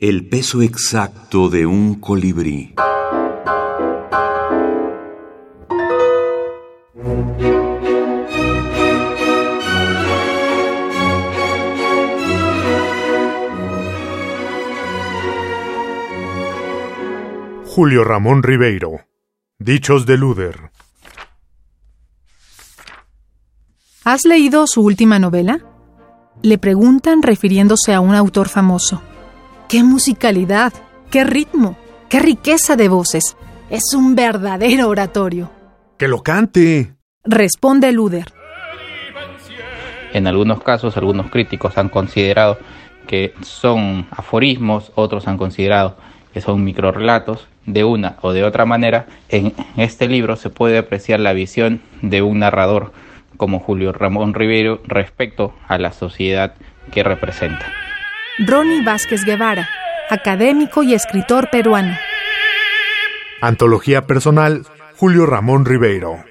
El peso exacto de un colibrí. Julio Ramón Ribeiro. Dichos de Luder. ¿Has leído su última novela? Le preguntan refiriéndose a un autor famoso. ¡Qué musicalidad! ¡Qué ritmo! ¡Qué riqueza de voces! Es un verdadero oratorio. ¡Que lo cante! Responde Luder. En algunos casos, algunos críticos han considerado que son aforismos, otros han considerado que son microrelatos. De una o de otra manera, en este libro se puede apreciar la visión de un narrador como Julio Ramón Ribeiro respecto a la sociedad que representa. Ronnie Vázquez Guevara, académico y escritor peruano. Antología personal, Julio Ramón Ribeiro.